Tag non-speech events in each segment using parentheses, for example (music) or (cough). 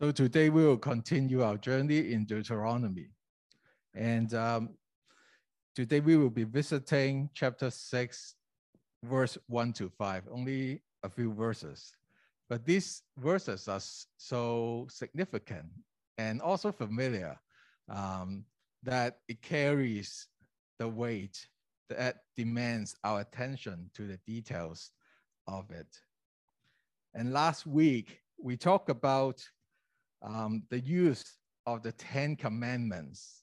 So today we will continue our journey in Deuteronomy. And um, today we will be visiting chapter 6, verse 1 to 5, only a few verses. But these verses are so significant and also familiar um, that it carries the weight that demands our attention to the details of it. And last week, we talked about um, the use of the Ten Commandments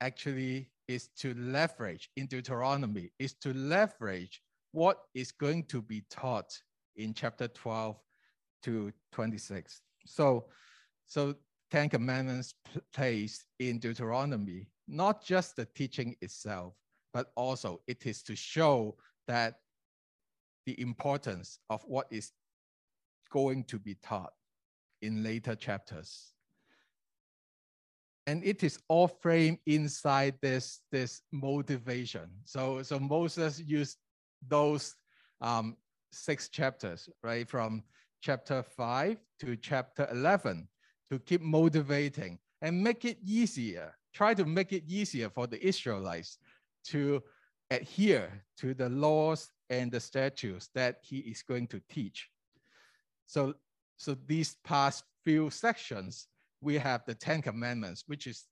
actually is to leverage in Deuteronomy, is to leverage what is going to be taught in chapter 12 to 26. So, so Ten Commandments placed in Deuteronomy, not just the teaching itself, but also it is to show that the importance of what is going to be taught in later chapters. And it is all framed inside this, this motivation. So, so Moses used those um, six chapters, right, from chapter 5 to chapter 11 to keep motivating and make it easier, try to make it easier for the Israelites to adhere to the laws and the statutes that he is going to teach. So so these past few sections, we have the Ten Commandments, which is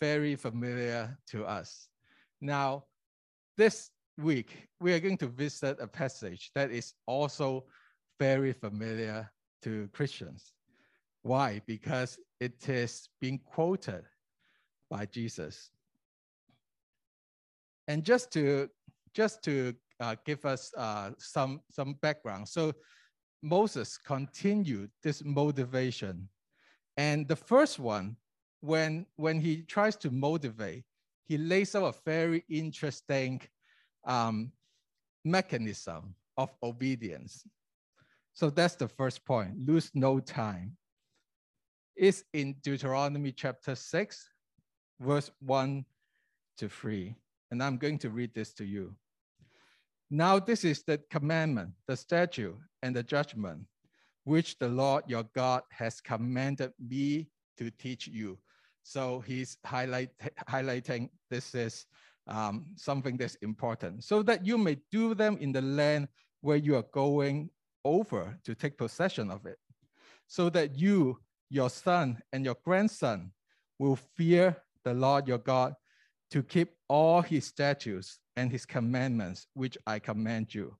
very familiar to us. Now, this week, we are going to visit a passage that is also very familiar to Christians. Why? Because it is being quoted by Jesus. And just to just to uh, give us uh, some some background, so Moses continued this motivation. And the first one, when, when he tries to motivate, he lays out a very interesting um, mechanism of obedience. So that's the first point, lose no time. It's in Deuteronomy chapter 6, verse 1 to 3. And I'm going to read this to you. Now this is the commandment, the statute, and the judgment, which the Lord your God has commanded me to teach you. So he's highlight, highlighting this is um, something that's important, so that you may do them in the land where you are going over to take possession of it, so that you, your son, and your grandson will fear the Lord your God to keep all his statutes and his commandments, which I command you,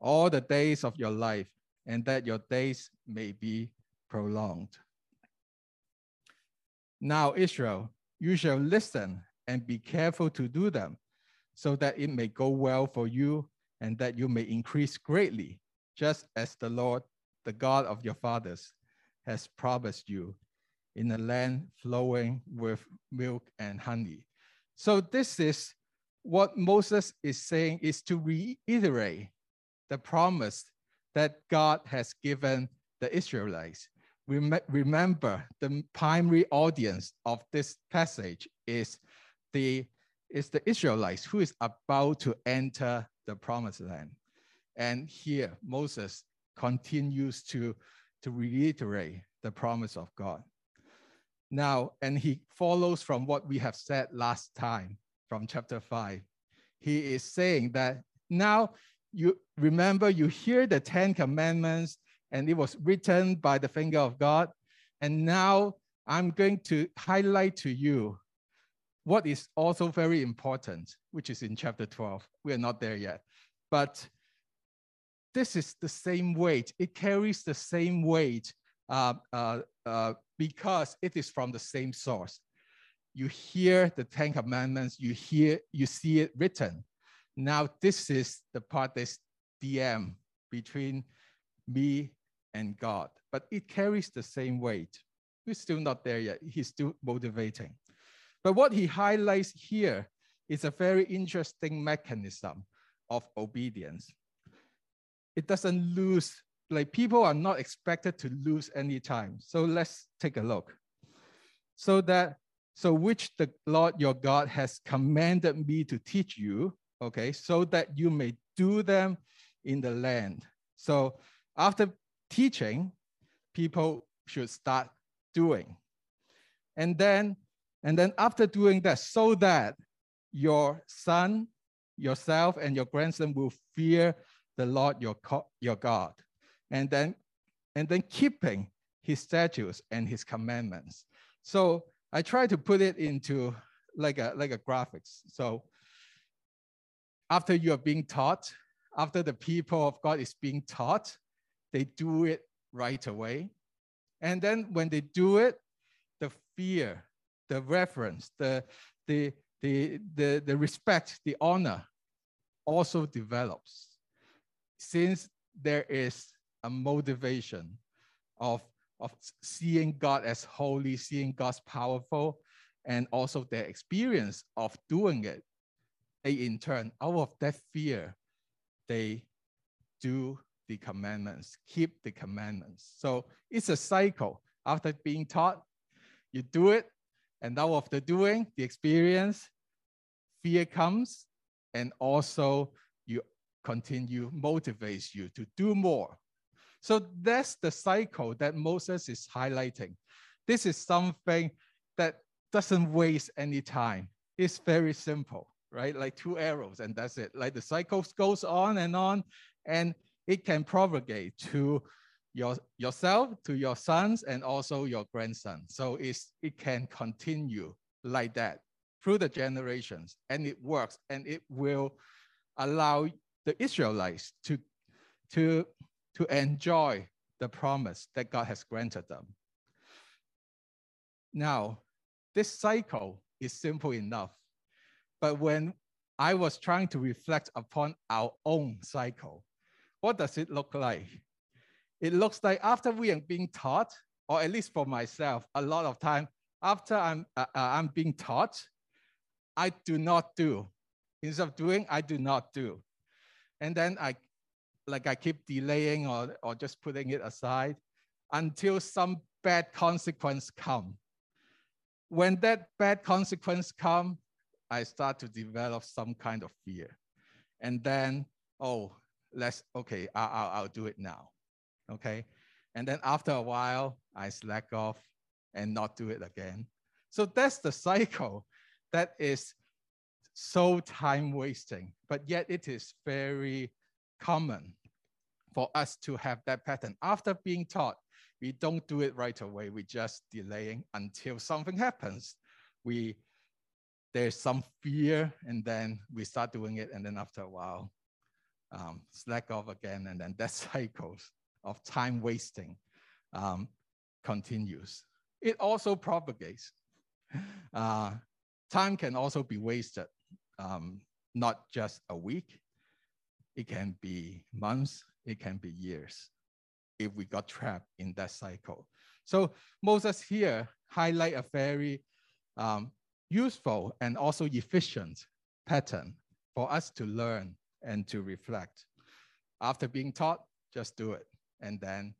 all the days of your life, and that your days may be prolonged. Now, Israel, you shall listen and be careful to do them, so that it may go well for you and that you may increase greatly, just as the Lord, the God of your fathers, has promised you in a land flowing with milk and honey. So this is what Moses is saying is to reiterate the promise that God has given the Israelites. Rem remember, the primary audience of this passage is the, is the Israelites who is about to enter the promised land. And here, Moses continues to, to reiterate the promise of God. Now, and he follows from what we have said last time from chapter 5. He is saying that now you remember, you hear the Ten Commandments, and it was written by the finger of God. And now I'm going to highlight to you what is also very important, which is in chapter 12. We are not there yet. But this is the same weight, it carries the same weight uh, uh, uh, because it is from the same source. You hear the Ten Commandments, you hear, you see it written. Now this is the part that's DM between me and God, but it carries the same weight. We're still not there yet. He's still motivating. But what he highlights here is a very interesting mechanism of obedience. It doesn't lose like people are not expected to lose any time. So let's take a look. So that, so which the Lord your God has commanded me to teach you, okay, so that you may do them in the land. So after teaching, people should start doing. And then, and then after doing that, so that your son, yourself, and your grandson will fear the Lord your, your God. And then, and then keeping his statutes and his commandments. So I try to put it into like a like a graphics. So after you are being taught, after the people of God is being taught, they do it right away. And then when they do it, the fear, the reverence, the, the, the, the, the respect, the honor also develops. Since there is a motivation of, of seeing God as holy, seeing God's powerful, and also their experience of doing it, they in turn, out of that fear, they do the commandments, keep the commandments. So it's a cycle. After being taught, you do it, and now of the doing, the experience, fear comes, and also you continue, motivates you to do more. So that's the cycle that Moses is highlighting. This is something that doesn't waste any time. It's very simple, right? Like two arrows and that's it. Like the cycle goes on and on and it can propagate to your, yourself, to your sons, and also your grandson. So it's, it can continue like that through the generations and it works and it will allow the Israelites to, to, to enjoy the promise that God has granted them. Now, this cycle is simple enough. But when I was trying to reflect upon our own cycle, what does it look like? It looks like after we are being taught, or at least for myself, a lot of time after I'm, uh, uh, I'm being taught, I do not do. Instead of doing, I do not do. And then I, like I keep delaying or, or just putting it aside until some bad consequence come when that bad consequence come, I start to develop some kind of fear. And then, oh, let's, okay, I'll, I'll, I'll do it now. Okay. And then after a while, I slack off and not do it again. So that's the cycle that is so time wasting, but yet it is very common for us to have that pattern. After being taught, we don't do it right away. We just delaying until something happens. We there's some fear, and then we start doing it, and then after a while, um, slack off again, and then that (laughs) cycles of time wasting um, continues. It also propagates. Uh, time can also be wasted, um, not just a week. It can be months. It can be years if we got trapped in that cycle. So Moses here highlight a very um, useful and also efficient pattern for us to learn and to reflect. After being taught, just do it and then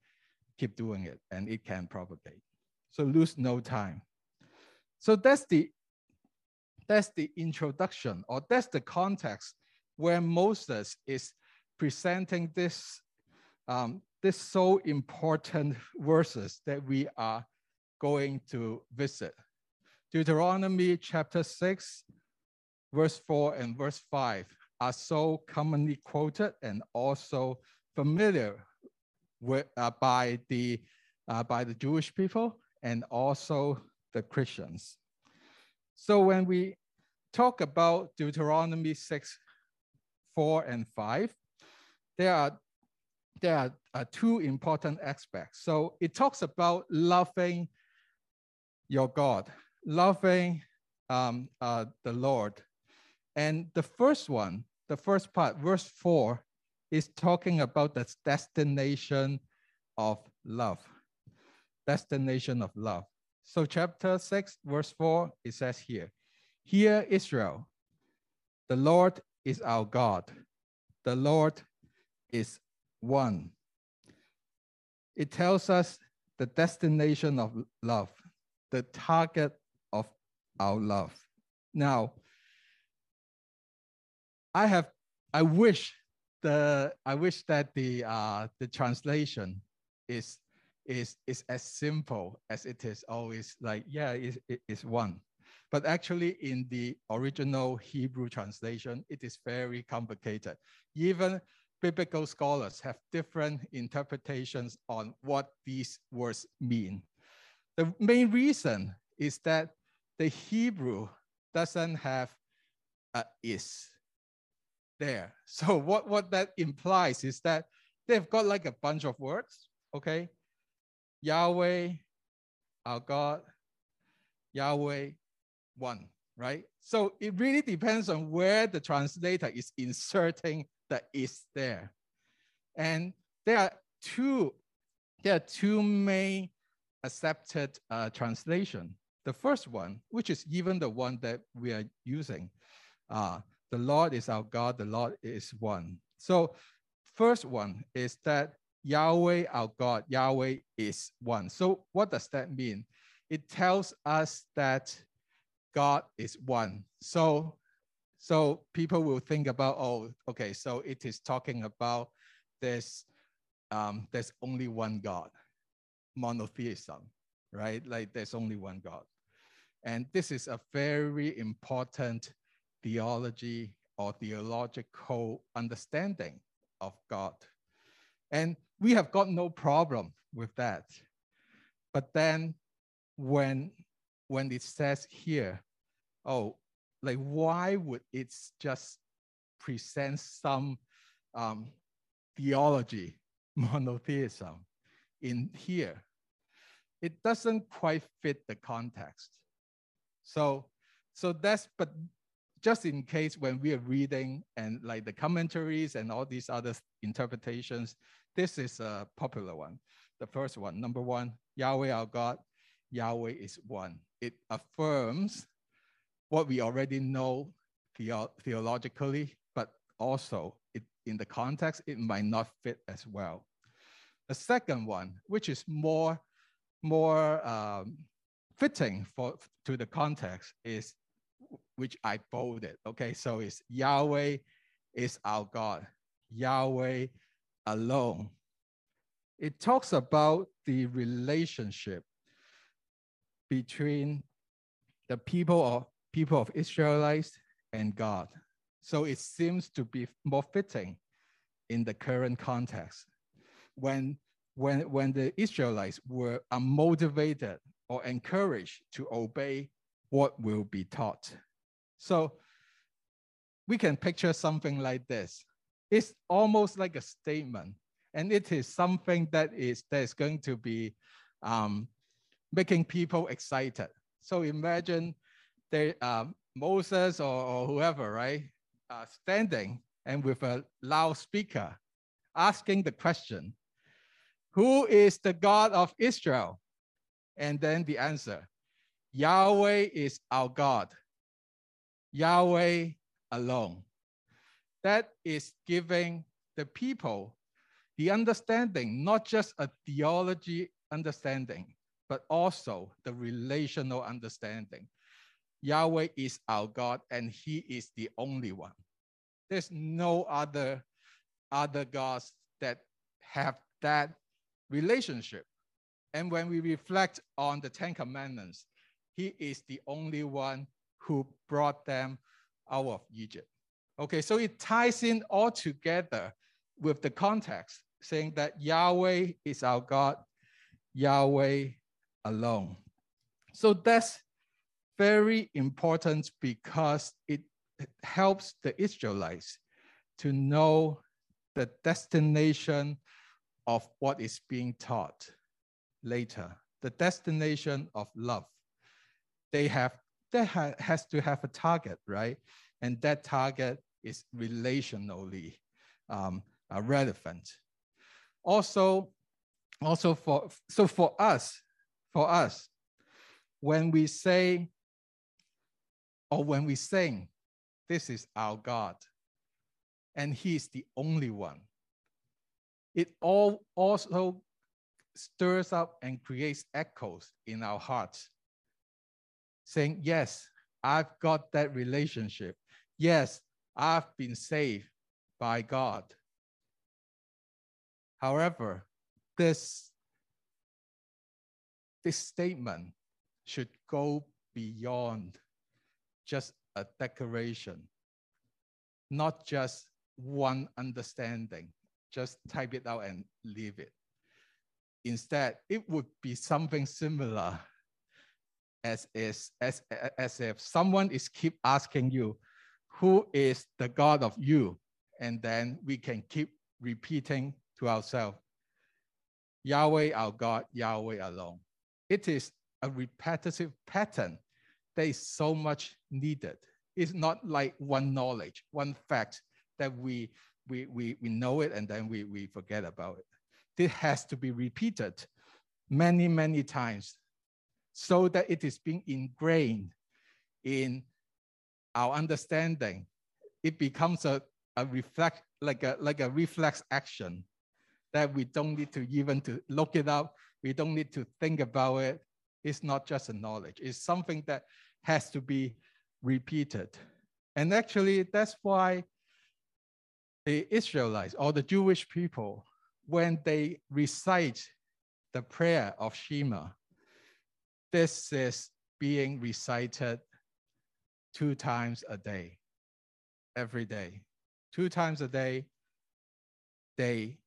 keep doing it and it can propagate. So lose no time. So that's the that's the introduction or that's the context where Moses is presenting this um, this so important verses that we are going to visit. Deuteronomy chapter 6, verse 4 and verse 5 are so commonly quoted and also familiar with, uh, by, the, uh, by the Jewish people and also the Christians. So when we talk about Deuteronomy 6, 4 and 5, there are there are uh, two important aspects. So it talks about loving your God, loving um, uh, the Lord. And the first one, the first part, verse four, is talking about the destination of love. Destination of love. So chapter six, verse four, it says here, Hear Israel, the Lord is our God. The Lord is one. It tells us the destination of love, the target of our love. Now, I have, I wish the, I wish that the, uh, the translation is, is, is as simple as it is always like, yeah, it, it, it's one. But actually in the original Hebrew translation, it is very complicated. Even biblical scholars have different interpretations on what these words mean. The main reason is that the Hebrew doesn't have a is there. So what, what that implies is that they've got like a bunch of words, okay? Yahweh, our God, Yahweh, one, right? So it really depends on where the translator is inserting the is there. And there are two, there are two main accepted uh, translation. The first one, which is even the one that we are using, uh, the Lord is our God, the Lord is one. So first one is that Yahweh, our God, Yahweh is one. So what does that mean? It tells us that God is one. So, so people will think about, oh, okay, so it is talking about this, um, there's only one God, monotheism, right? Like there's only one God. And this is a very important theology or theological understanding of God. And we have got no problem with that. But then when, when it says here, oh, like why would it just present some um, theology, (laughs) monotheism in here? It doesn't quite fit the context. So, so that's, but just in case when we are reading and like the commentaries and all these other interpretations, this is a popular one. The first one, number one, Yahweh our God, Yahweh is one. It affirms what we already know theo theologically, but also it, in the context, it might not fit as well. The second one, which is more, more um, fitting for, to the context, is which I bolded. Okay, so it's Yahweh is our God, Yahweh alone. It talks about the relationship between the people of people of Israelites and God. So it seems to be more fitting in the current context. When, when, when the Israelites were motivated or encouraged to obey what will be taught. So we can picture something like this. It's almost like a statement, and it is something that is that is going to be um, making people excited. So imagine they, um, Moses or, or, whoever, right, uh, standing and with a loudspeaker asking the question, Who is the God of Israel? And then the answer, Yahweh is our God. Yahweh alone. That is giving the people the understanding, not just a theology understanding, but also the relational understanding. Yahweh is our God and he is the only one. There's no other, other gods that have that relationship. And when we reflect on the Ten Commandments, he is the only one who brought them out of Egypt. Okay, so it ties in all together with the context, saying that Yahweh is our God, Yahweh alone. So that's very important because it helps the Israelites to know the destination of what is being taught later, the destination of love they have that ha has to have a target, right? And that target is relationally um, relevant. Also, also for so for us, for us, when we say or when we sing, this is our God, and He is the only one. It all also stirs up and creates echoes in our hearts saying, Yes, I've got that relationship. Yes, I've been saved by God. However, this this statement should go beyond just a declaration, not just one understanding, just type it out and leave it. Instead, it would be something similar as, is, as, as if someone is keep asking you, who is the God of you? And then we can keep repeating to ourselves, Yahweh our God, Yahweh alone. It is a repetitive pattern that is so much needed. It's not like one knowledge, one fact that we, we, we, we know it and then we, we forget about it. This has to be repeated many, many times so that it is being ingrained in our understanding. It becomes a, a reflect, like a, like a reflex action that we don't need to even to look it up. We don't need to think about it. It's not just a knowledge. It's something that has to be repeated. And actually, that's why the Israelites or the Jewish people, when they recite the prayer of Shema, this is being recited two times a day, every day. Two times a day, they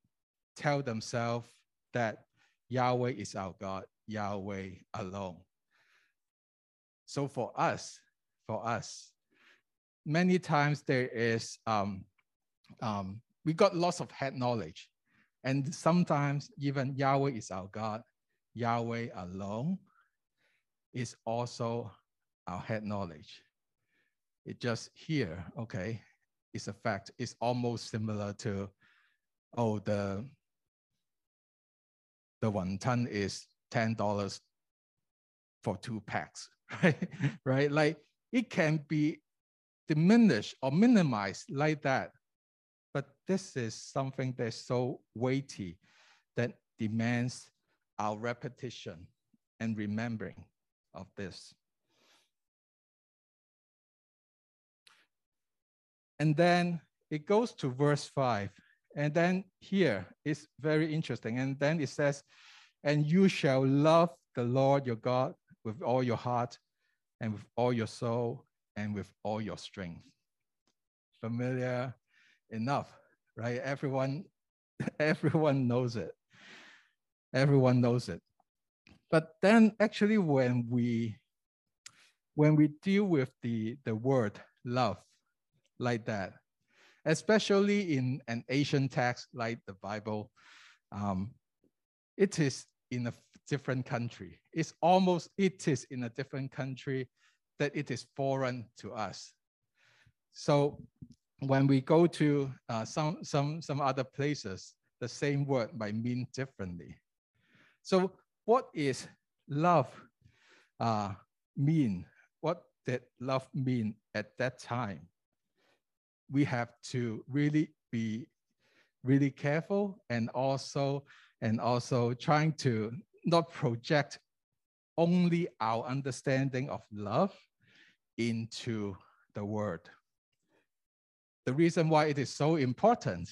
tell themselves that Yahweh is our God, Yahweh alone. So for us, for us, many times there is, um, um, we got lots of head knowledge. And sometimes even Yahweh is our God, Yahweh alone is also our head knowledge. It just here, okay, it's a fact. It's almost similar to, oh, the the wonton is ten dollars for two packs, (laughs) right? right? Like it can be diminished or minimized like that. But this is something that's so weighty that demands our repetition and remembering of this. And then it goes to verse five. And then here it's very interesting. And then it says, and you shall love the Lord your God with all your heart and with all your soul and with all your strength. Familiar enough, right? Everyone, (laughs) everyone knows it. Everyone knows it. But then actually when we when we deal with the, the word love like that, especially in an Asian text like the Bible, um, it is in a different country. It's almost, it is in a different country that it is foreign to us. So when we go to uh, some, some, some other places, the same word might mean differently. So what is love uh, mean? What did love mean at that time? We have to really be really careful and also and also trying to not project only our understanding of love into the word. The reason why it is so important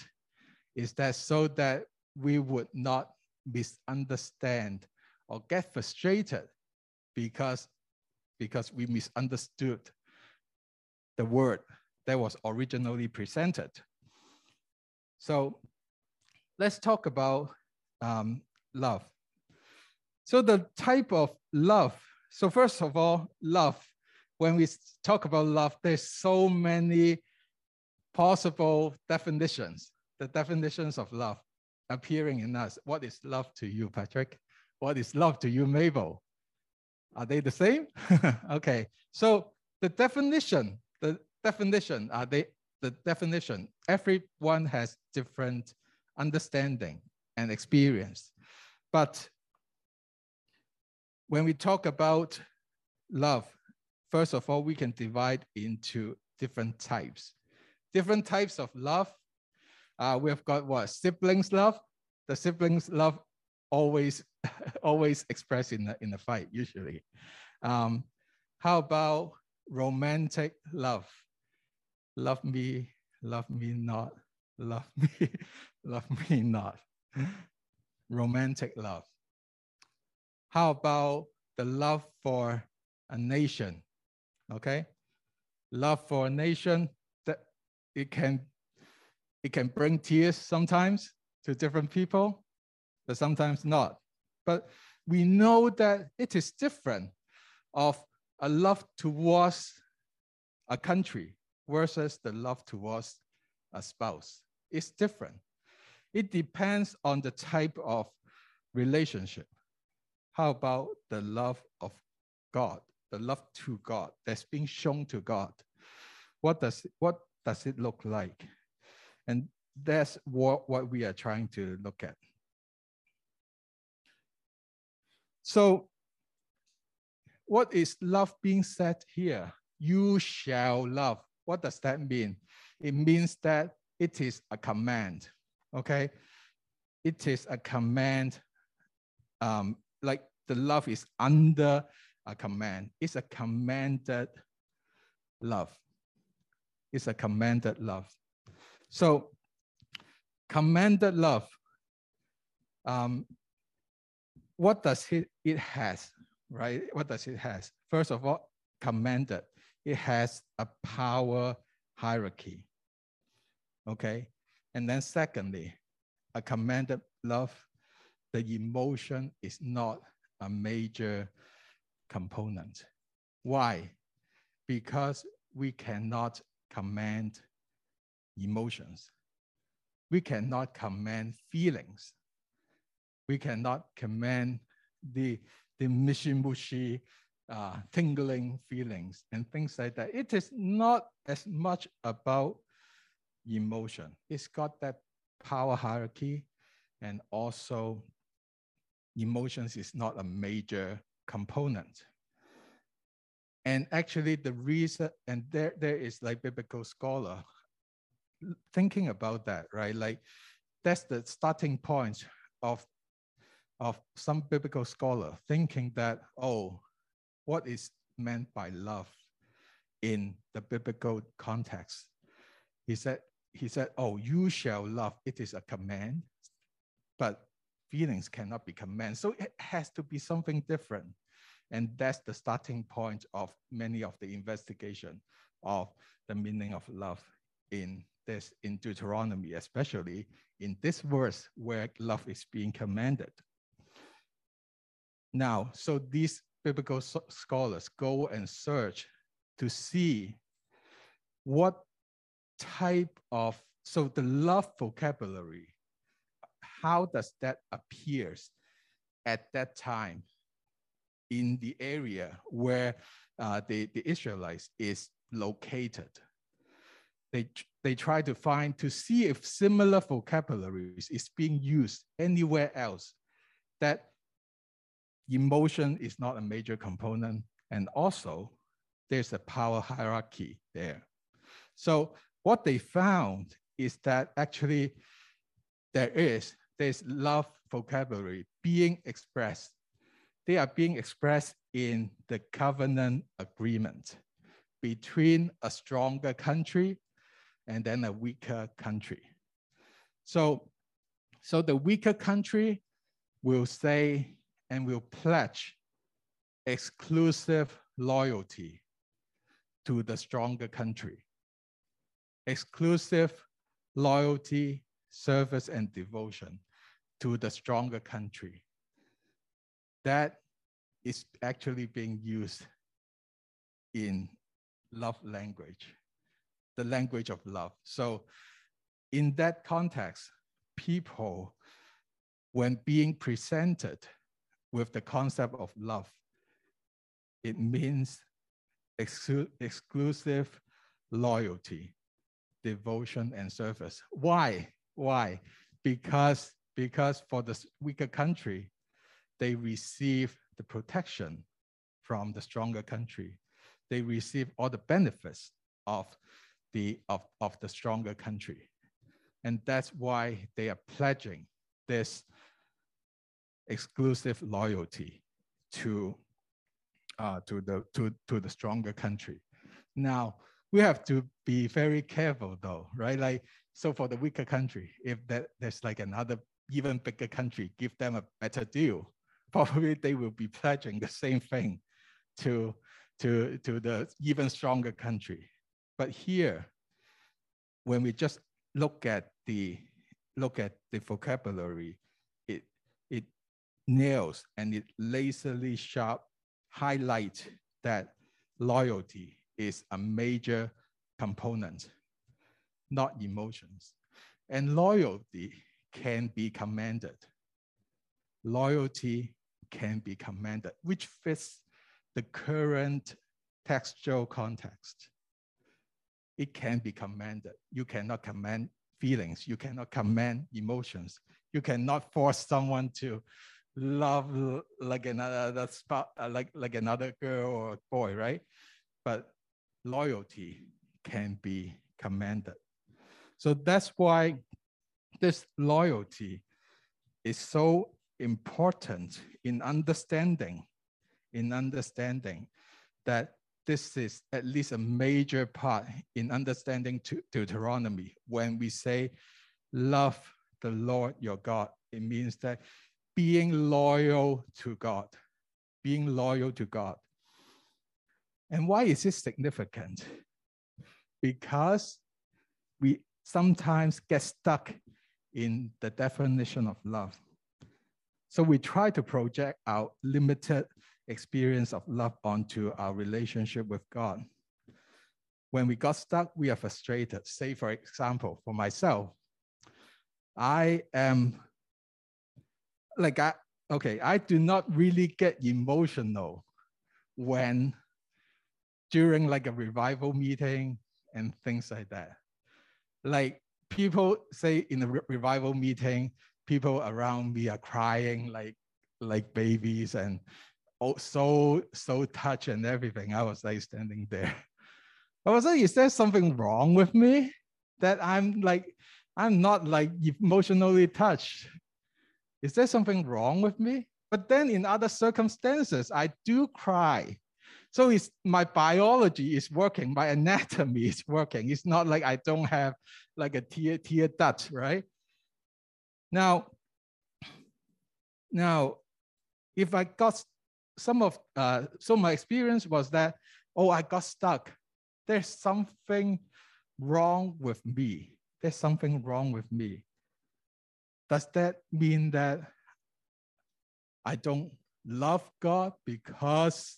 is that so that we would not misunderstand or get frustrated because, because we misunderstood the word that was originally presented. So let's talk about um, love. So the type of love. So first of all, love. When we talk about love, there's so many possible definitions. The definitions of love appearing in us. What is love to you, Patrick? What is love to you, Mabel? Are they the same? (laughs) okay. So the definition, definition, are they the definition? Everyone has different understanding and experience. But when we talk about love, first of all, we can divide into different types. Different types of love. Uh, we've got what? Siblings love. The siblings love always, (laughs) always expressed in the, in the fight, usually. Um, how about romantic love? Love me, love me not, love me, (laughs) love me not romantic love. How about the love for a nation? Okay, love for a nation that it can it can bring tears sometimes to different people, but sometimes not. But we know that it is different of a love towards a country versus the love towards a spouse. It's different. It depends on the type of relationship. How about the love of God, the love to God that's being shown to God? What does, what does it look like? And that's what, what we are trying to look at. So what is love being said here? You shall love. What does that mean? It means that it is a command, okay? It is a command, um, like the love is under a command. It's a commanded love. It's a commanded love. So commanded love, um, what does it, it has, right? What does it has? First of all, commanded. It has a power hierarchy. Okay. And then secondly, a commanded love, the emotion is not a major component. Why? Because we cannot command emotions. We cannot command feelings. We cannot command the, the mushy-mushy, uh, tingling feelings and things like that. It is not as much about emotion. It's got that power hierarchy and also emotions is not a major component. And actually the reason, and there, there is like biblical scholar thinking about that, right? Like that's the starting point of, of some biblical scholar thinking that, oh, what is meant by love in the biblical context? He said, he said, oh, you shall love. It is a command, but feelings cannot be command. So it has to be something different. And that's the starting point of many of the investigation of the meaning of love in this in Deuteronomy, especially in this verse where love is being commanded. Now, so these biblical scholars go and search to see what type of, so the love vocabulary, how does that appears at that time in the area where uh, the, the Israelites is located. They, they try to find to see if similar vocabularies is being used anywhere else that emotion is not a major component and also there's a power hierarchy there. So what they found is that actually there is there's love vocabulary being expressed they are being expressed in the covenant agreement between a stronger country and then a weaker country. So, so the weaker country will say and will pledge exclusive loyalty to the stronger country. Exclusive loyalty, service, and devotion to the stronger country that is actually being used in love language, the language of love. So in that context, people, when being presented with the concept of love, it means exclu exclusive loyalty, devotion, and service. Why? Why? Because, because for the weaker country, they receive the protection from the stronger country. They receive all the benefits of the, of, of the stronger country. And that's why they are pledging this exclusive loyalty to, uh, to, the, to, to the stronger country. Now, we have to be very careful though, right? Like, so for the weaker country, if that, there's like another even bigger country, give them a better deal, (laughs) probably they will be pledging the same thing to, to, to the even stronger country. But here, when we just look at the look at the vocabulary, nails and it lazily sharp highlight that loyalty is a major component, not emotions. And loyalty can be commanded. Loyalty can be commanded, which fits the current textual context. It can be commanded. You cannot command feelings. You cannot command emotions. You cannot force someone to love like another uh, like, like another girl or boy, right? But loyalty can be commanded. So that's why this loyalty is so important in understanding, in understanding that this is at least a major part in understanding Deuteronomy. When we say, love the Lord your God, it means that being loyal to God, being loyal to God. And why is this significant? Because we sometimes get stuck in the definition of love. So we try to project our limited experience of love onto our relationship with God. When we got stuck, we are frustrated. Say, for example, for myself, I am like, I, okay, I do not really get emotional when during like a revival meeting and things like that. Like people say in a re revival meeting, people around me are crying like like babies and oh, so so touched and everything. I was like standing there. I was like, is there something wrong with me that I'm like I'm not like emotionally touched? Is there something wrong with me? But then in other circumstances, I do cry. So it's my biology is working, my anatomy (laughs) is working. It's not like I don't have like a tear tear duct, right? Now, now, if I got some of, uh, so my experience was that, oh, I got stuck. There's something wrong with me. There's something wrong with me. Does that mean that I don't love God because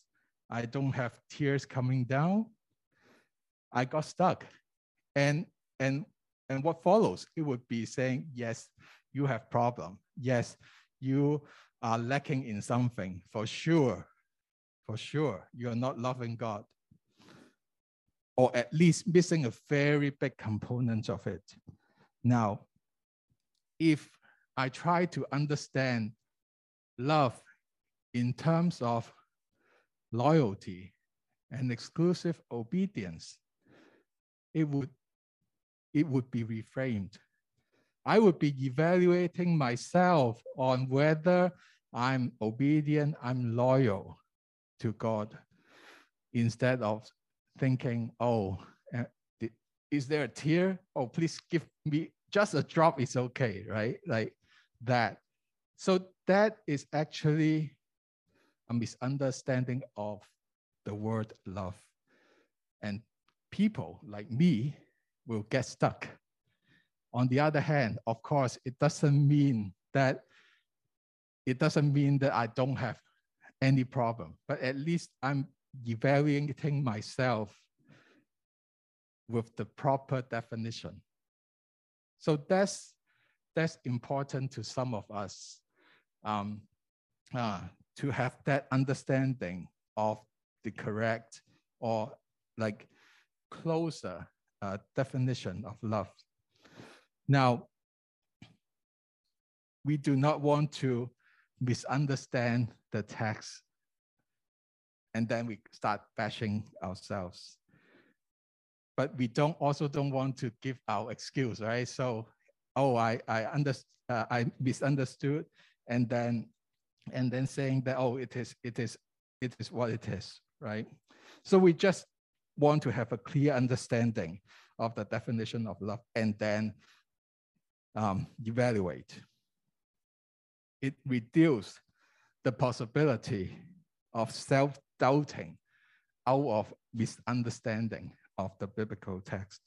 I don't have tears coming down? I got stuck. And, and, and what follows? It would be saying, yes, you have problem. Yes, you are lacking in something for sure. For sure, you are not loving God. Or at least missing a very big component of it. Now, if I try to understand love in terms of loyalty and exclusive obedience, it would, it would be reframed I would be evaluating myself on whether I'm obedient, I'm loyal to God, instead of thinking, oh, uh, is there a tear? Oh, please give me just a drop, it's okay, right? Like that. So that is actually a misunderstanding of the word love. And people like me will get stuck on the other hand, of course, it doesn't mean that it doesn't mean that I don't have any problem, but at least I'm evaluating myself with the proper definition. So that's that's important to some of us um, uh, to have that understanding of the correct or like closer uh, definition of love. Now, we do not want to misunderstand the text and then we start bashing ourselves. But we don't also don't want to give our excuse, right? So, oh, I I under, uh, I misunderstood, and then and then saying that oh, it is it is it is what it is, right? So we just want to have a clear understanding of the definition of love, and then um, evaluate. It reduces the possibility of self-doubting out of misunderstanding of the biblical text.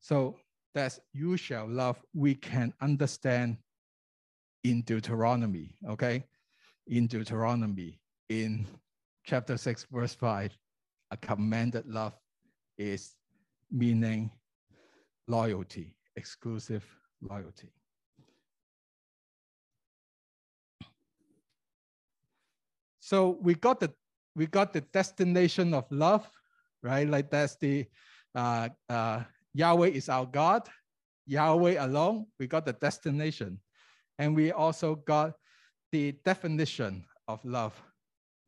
So that you shall love, we can understand in Deuteronomy, okay? In Deuteronomy, in chapter 6, verse 5, a commanded love is meaning loyalty, exclusive loyalty. So we got the we got the destination of love, right? Like that's the uh, uh, Yahweh is our God, Yahweh alone. We got the destination, and we also got the definition of love.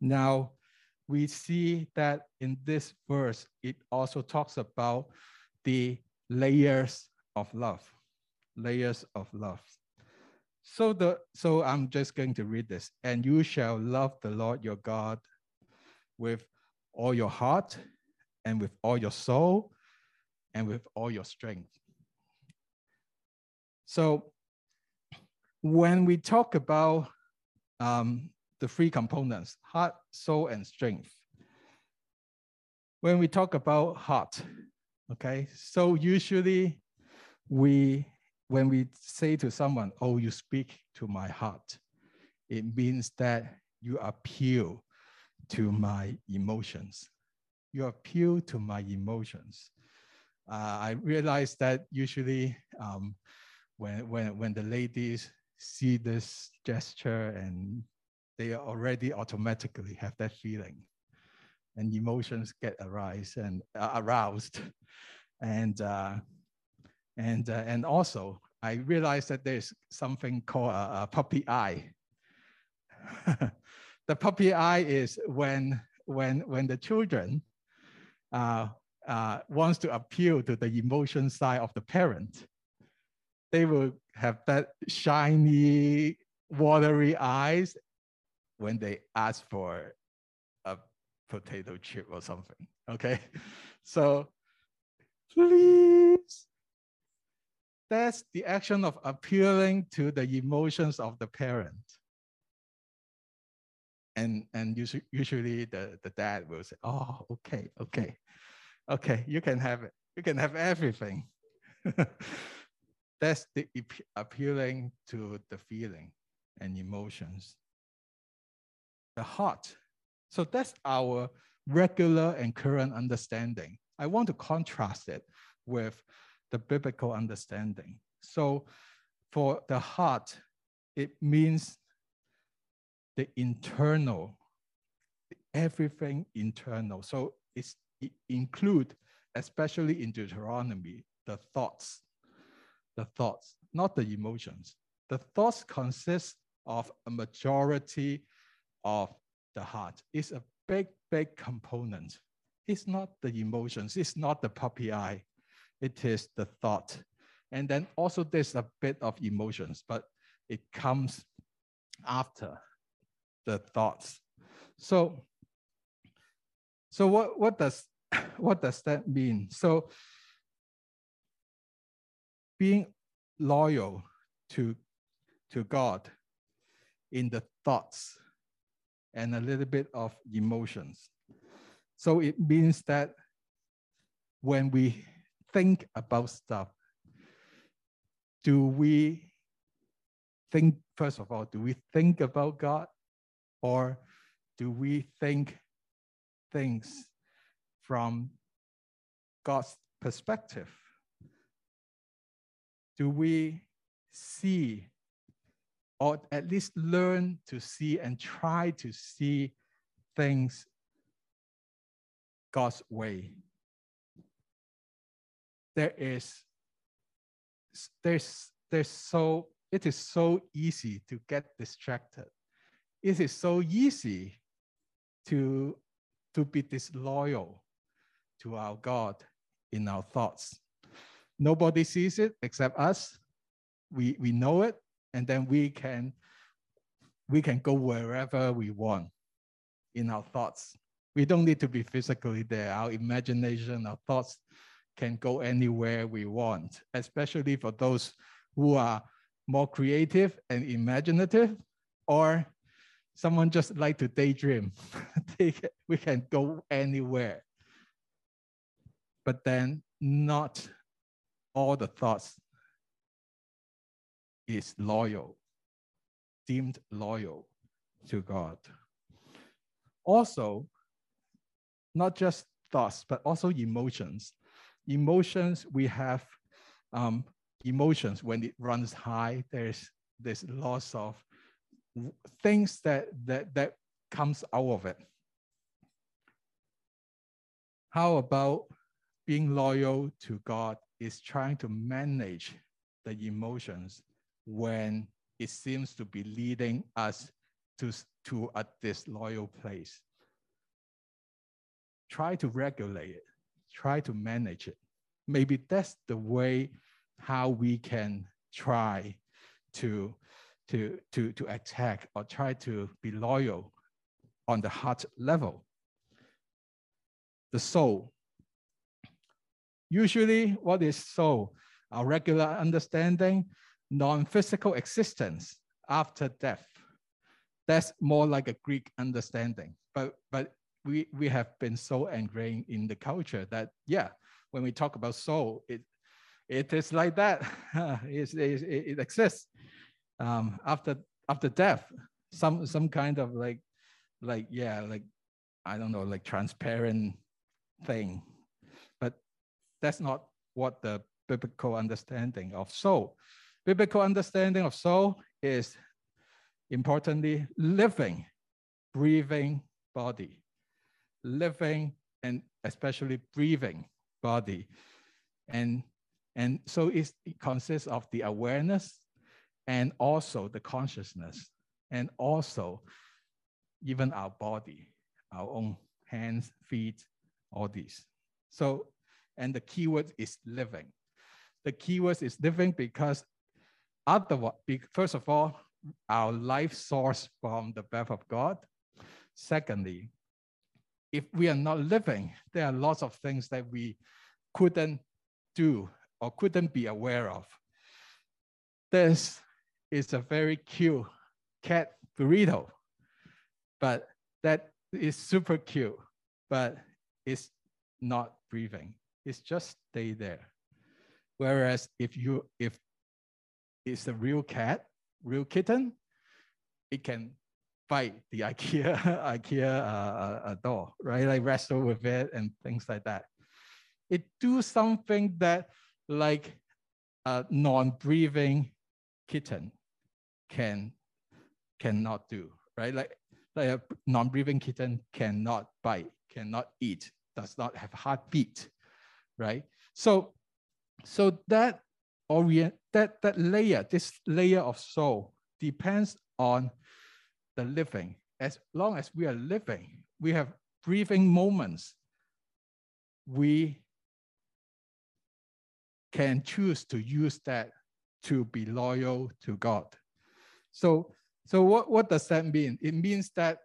Now we see that in this verse, it also talks about the layers of love, layers of love. So the so I'm just going to read this. And you shall love the Lord your God with all your heart and with all your soul and with all your strength. So when we talk about um, the three components, heart, soul, and strength, when we talk about heart, okay, so usually we when we say to someone, oh, you speak to my heart, it means that you appeal to my emotions. You appeal to my emotions. Uh, I realize that usually um, when, when, when the ladies see this gesture and they already automatically have that feeling and emotions get arise and uh, aroused. And uh, and, uh, and also, I realized that there's something called a, a puppy eye. (laughs) the puppy eye is when, when, when the children uh, wants to appeal to the emotion side of the parent, they will have that shiny, watery eyes when they ask for a potato chip or something. Okay, (laughs) so please that's the action of appealing to the emotions of the parent. And, and usually, usually the, the dad will say, oh, okay, okay, okay, you can have it. You can have everything. (laughs) That's the appealing to the feeling and emotions. The heart. So that's our regular and current understanding. I want to contrast it with the biblical understanding. So for the heart, it means the internal, everything internal. So it's, it include, especially in Deuteronomy, the thoughts, the thoughts, not the emotions. The thoughts consist of a majority of the heart. It's a big, big component. It's not the emotions. It's not the puppy eye it is the thought. And then also there's a bit of emotions, but it comes after the thoughts. So, so what, what does (coughs) what does that mean? So being loyal to, to God in the thoughts and a little bit of emotions. So it means that when we think about stuff, do we think, first of all, do we think about God or do we think things from God's perspective? Do we see or at least learn to see and try to see things God's way? there is there's there's so it is so easy to get distracted. It is so easy to to be disloyal to our God in our thoughts. Nobody sees it except us. We we know it, and then we can we can go wherever we want in our thoughts. We don't need to be physically there. Our imagination, our thoughts can go anywhere we want, especially for those who are more creative and imaginative, or someone just like to daydream. (laughs) we can go anywhere. But then not all the thoughts is loyal, deemed loyal to God. Also, not just thoughts, but also emotions. Emotions, we have um, emotions when it runs high, there's this loss of things that, that, that comes out of it. How about being loyal to God is trying to manage the emotions when it seems to be leading us to, to a disloyal place. Try to regulate it, try to manage it. Maybe that's the way how we can try to, to, to, to attack or try to be loyal on the heart level. The soul. Usually, what is soul? Our regular understanding, non-physical existence after death. That's more like a Greek understanding. But, but we, we have been so ingrained in the culture that, yeah, when we talk about soul, it, it is like that. (laughs) it, it, it exists um, after after death. Some some kind of like like yeah like I don't know like transparent thing, that's not what the biblical understanding of soul. Biblical understanding of soul is importantly living, breathing body, living and especially breathing body, and and so it consists of the awareness and also the consciousness and also even our body, our own hands, feet, all these. So, and the keyword is living. The keyword is living because otherwise, first of all, our life source from the breath of God. Secondly, if we are not living, there are lots of things that we couldn't do or couldn't be aware of. This is a very cute cat burrito, but that is super cute, but it's not breathing. It's just stay there. Whereas if you if it's a real cat, real kitten, it can fight the (laughs) IKEA IKEA uh, uh, door, right? Like wrestle with it and things like that. It do something that like a non-breathing kitten can cannot do, right? Like, like a non-breathing kitten cannot bite, cannot eat, does not have heartbeat, right? So, so that orient that that layer, this layer of soul depends on the living. As long as we are living, we have breathing moments. We can choose to use that to be loyal to God. So, so what, what does that mean? It means that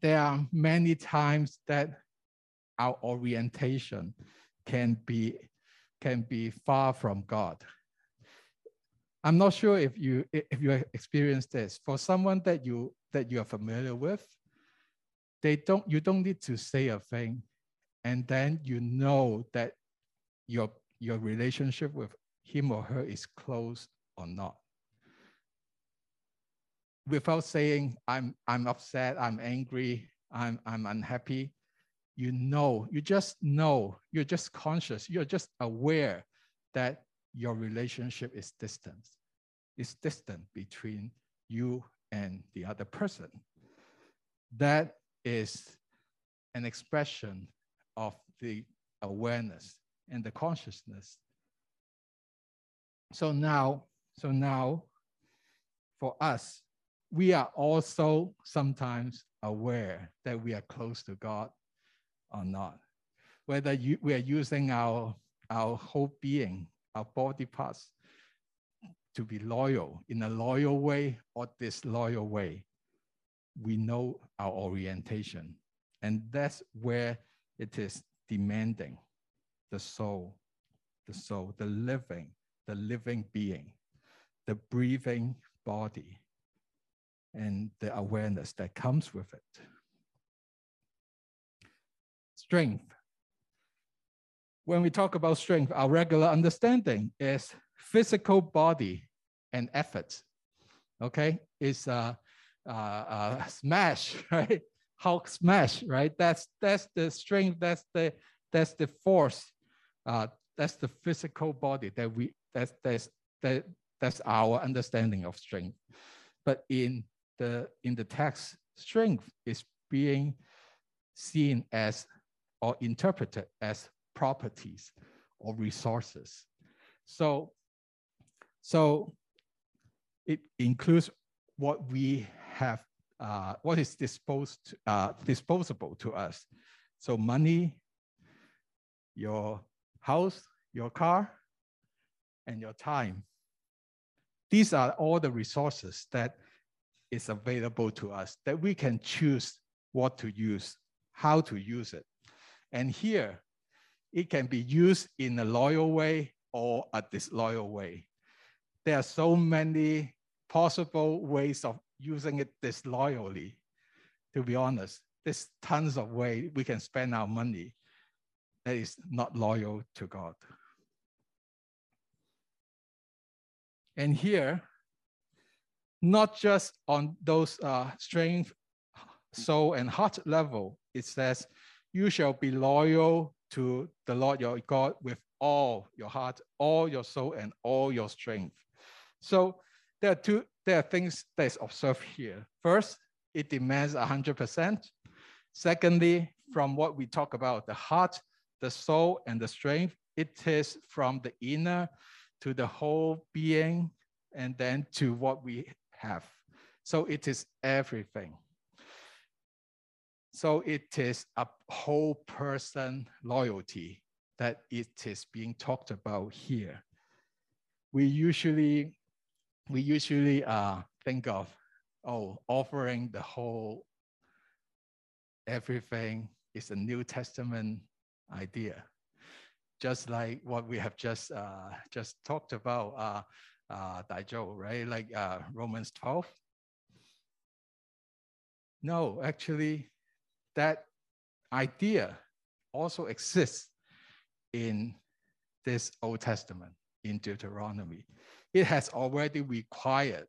there are many times that our orientation can be, can be far from God. I'm not sure if you if you experienced this. For someone that you that you are familiar with, they don't you don't need to say a thing, and then you know that your your relationship with him or her is close or not. Without saying, I'm, I'm upset, I'm angry, I'm, I'm unhappy, you know, you just know, you're just conscious, you're just aware that your relationship is distant. It's distant between you and the other person. That is an expression of the awareness and the consciousness. So now, so now for us, we are also sometimes aware that we are close to God or not. Whether you, we are using our, our whole being, our body parts to be loyal in a loyal way or disloyal way, we know our orientation. And that's where it is demanding the soul, the soul, the living, the living being, the breathing body. and the awareness that comes with it. Strength. When we talk about strength, our regular understanding is physical body and effort. Okay, it's a, a, a smash, (laughs) right? Hulk smash, right? That's that's the strength. That's the that's the force. Uh, that's the physical body that we that's that's that that's our understanding of strength. But in the in the text, strength is being seen as or interpreted as properties or resources. So, so it includes what we have, uh, what is disposed, uh, disposable to us. So money, your house, your car, and your time. These are all the resources that is available to us that we can choose what to use, how to use it. And here, it can be used in a loyal way or a disloyal way. There are so many possible ways of using it disloyally, to be honest. There's tons of ways we can spend our money that is not loyal to God. And here, not just on those uh, strength, soul, and heart level, it says, you shall be loyal to the Lord your God with all your heart, all your soul, and all your strength. So there are two, there are things that's observed here. First, it demands 100%. Secondly, from what we talk about, the heart, the soul, and the strength, it is from the inner to the whole being and then to what we have. So it is everything. So it is a whole person loyalty that it is being talked about here. We usually, we usually uh, think of, oh, offering the whole, everything is a New Testament idea. Just like what we have just uh, just talked about, uh, uh, right? Like uh, Romans 12. No, actually, that idea also exists in this Old Testament, in Deuteronomy. It has already required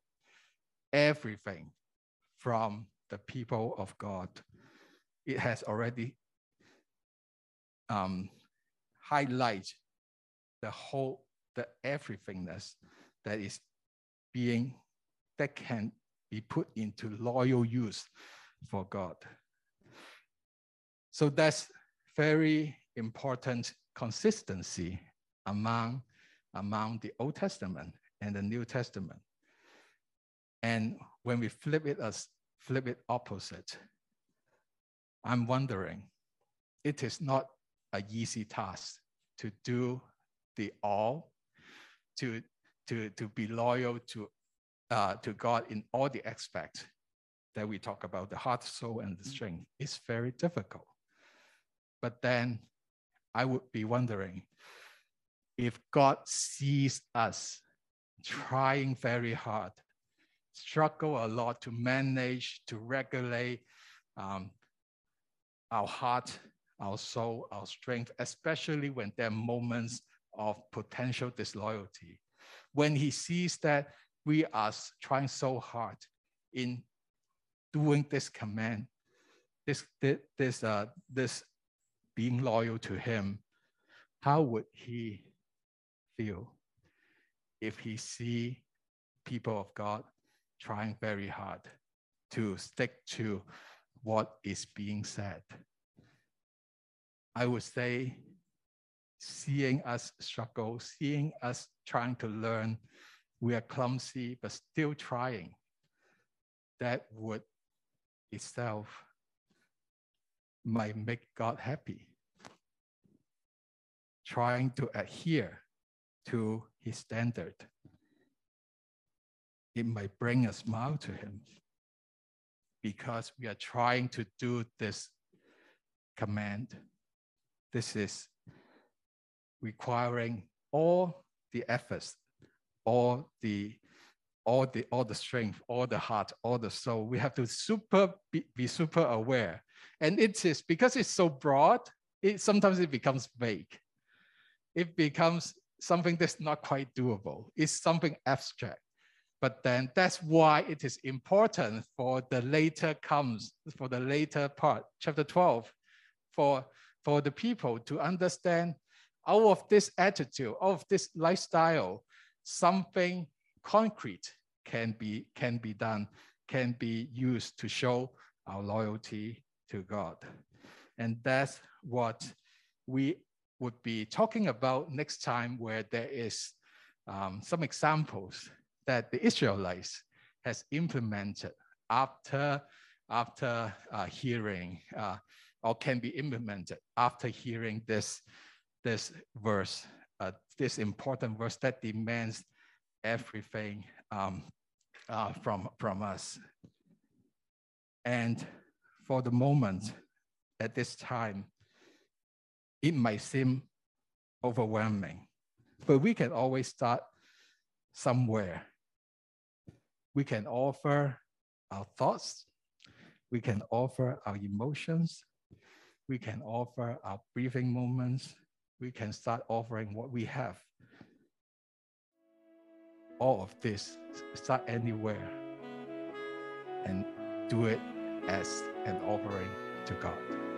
everything from the people of God. It has already um, highlight the whole, the everythingness that is being, that can be put into loyal use for God. So that's very important consistency among, among the Old Testament and the New Testament. And when we flip it as flip it opposite, I'm wondering, it is not an easy task to do the all, to to, to be loyal to, uh, to God in all the aspects that we talk about, the heart, soul, and the strength. It's very difficult. But then I would be wondering if God sees us trying very hard, struggle a lot to manage, to regulate um, our heart, our soul, our strength, especially when there are moments of potential disloyalty. When he sees that we are trying so hard in doing this command, this, this, uh, this being loyal to him, how would he feel if he see people of God trying very hard to stick to what is being said? I would say seeing us struggle, seeing us trying to learn, we are clumsy, but still trying. That would itself might make God happy. Trying to adhere to his standard. It might bring a smile to him because we are trying to do this command. This is requiring all the efforts, all the, all the all the strength, all the heart, all the soul. We have to super be, be super aware. And it is because it's so broad, it sometimes it becomes vague. It becomes something that's not quite doable. It's something abstract. But then that's why it is important for the later comes, for the later part, chapter 12, for, for the people to understand out of this attitude, out of this lifestyle, something concrete can be, can be done, can be used to show our loyalty to God. And that's what we would be talking about next time where there is um, some examples that the Israelites has implemented after, after uh, hearing uh, or can be implemented after hearing this, this verse, uh, this important verse that demands everything um, uh, from, from us. And for the moment, at this time, it might seem overwhelming, but we can always start somewhere. We can offer our thoughts, we can offer our emotions, we can offer our breathing moments, we can start offering what we have. All of this, start anywhere and do it as an offering to God.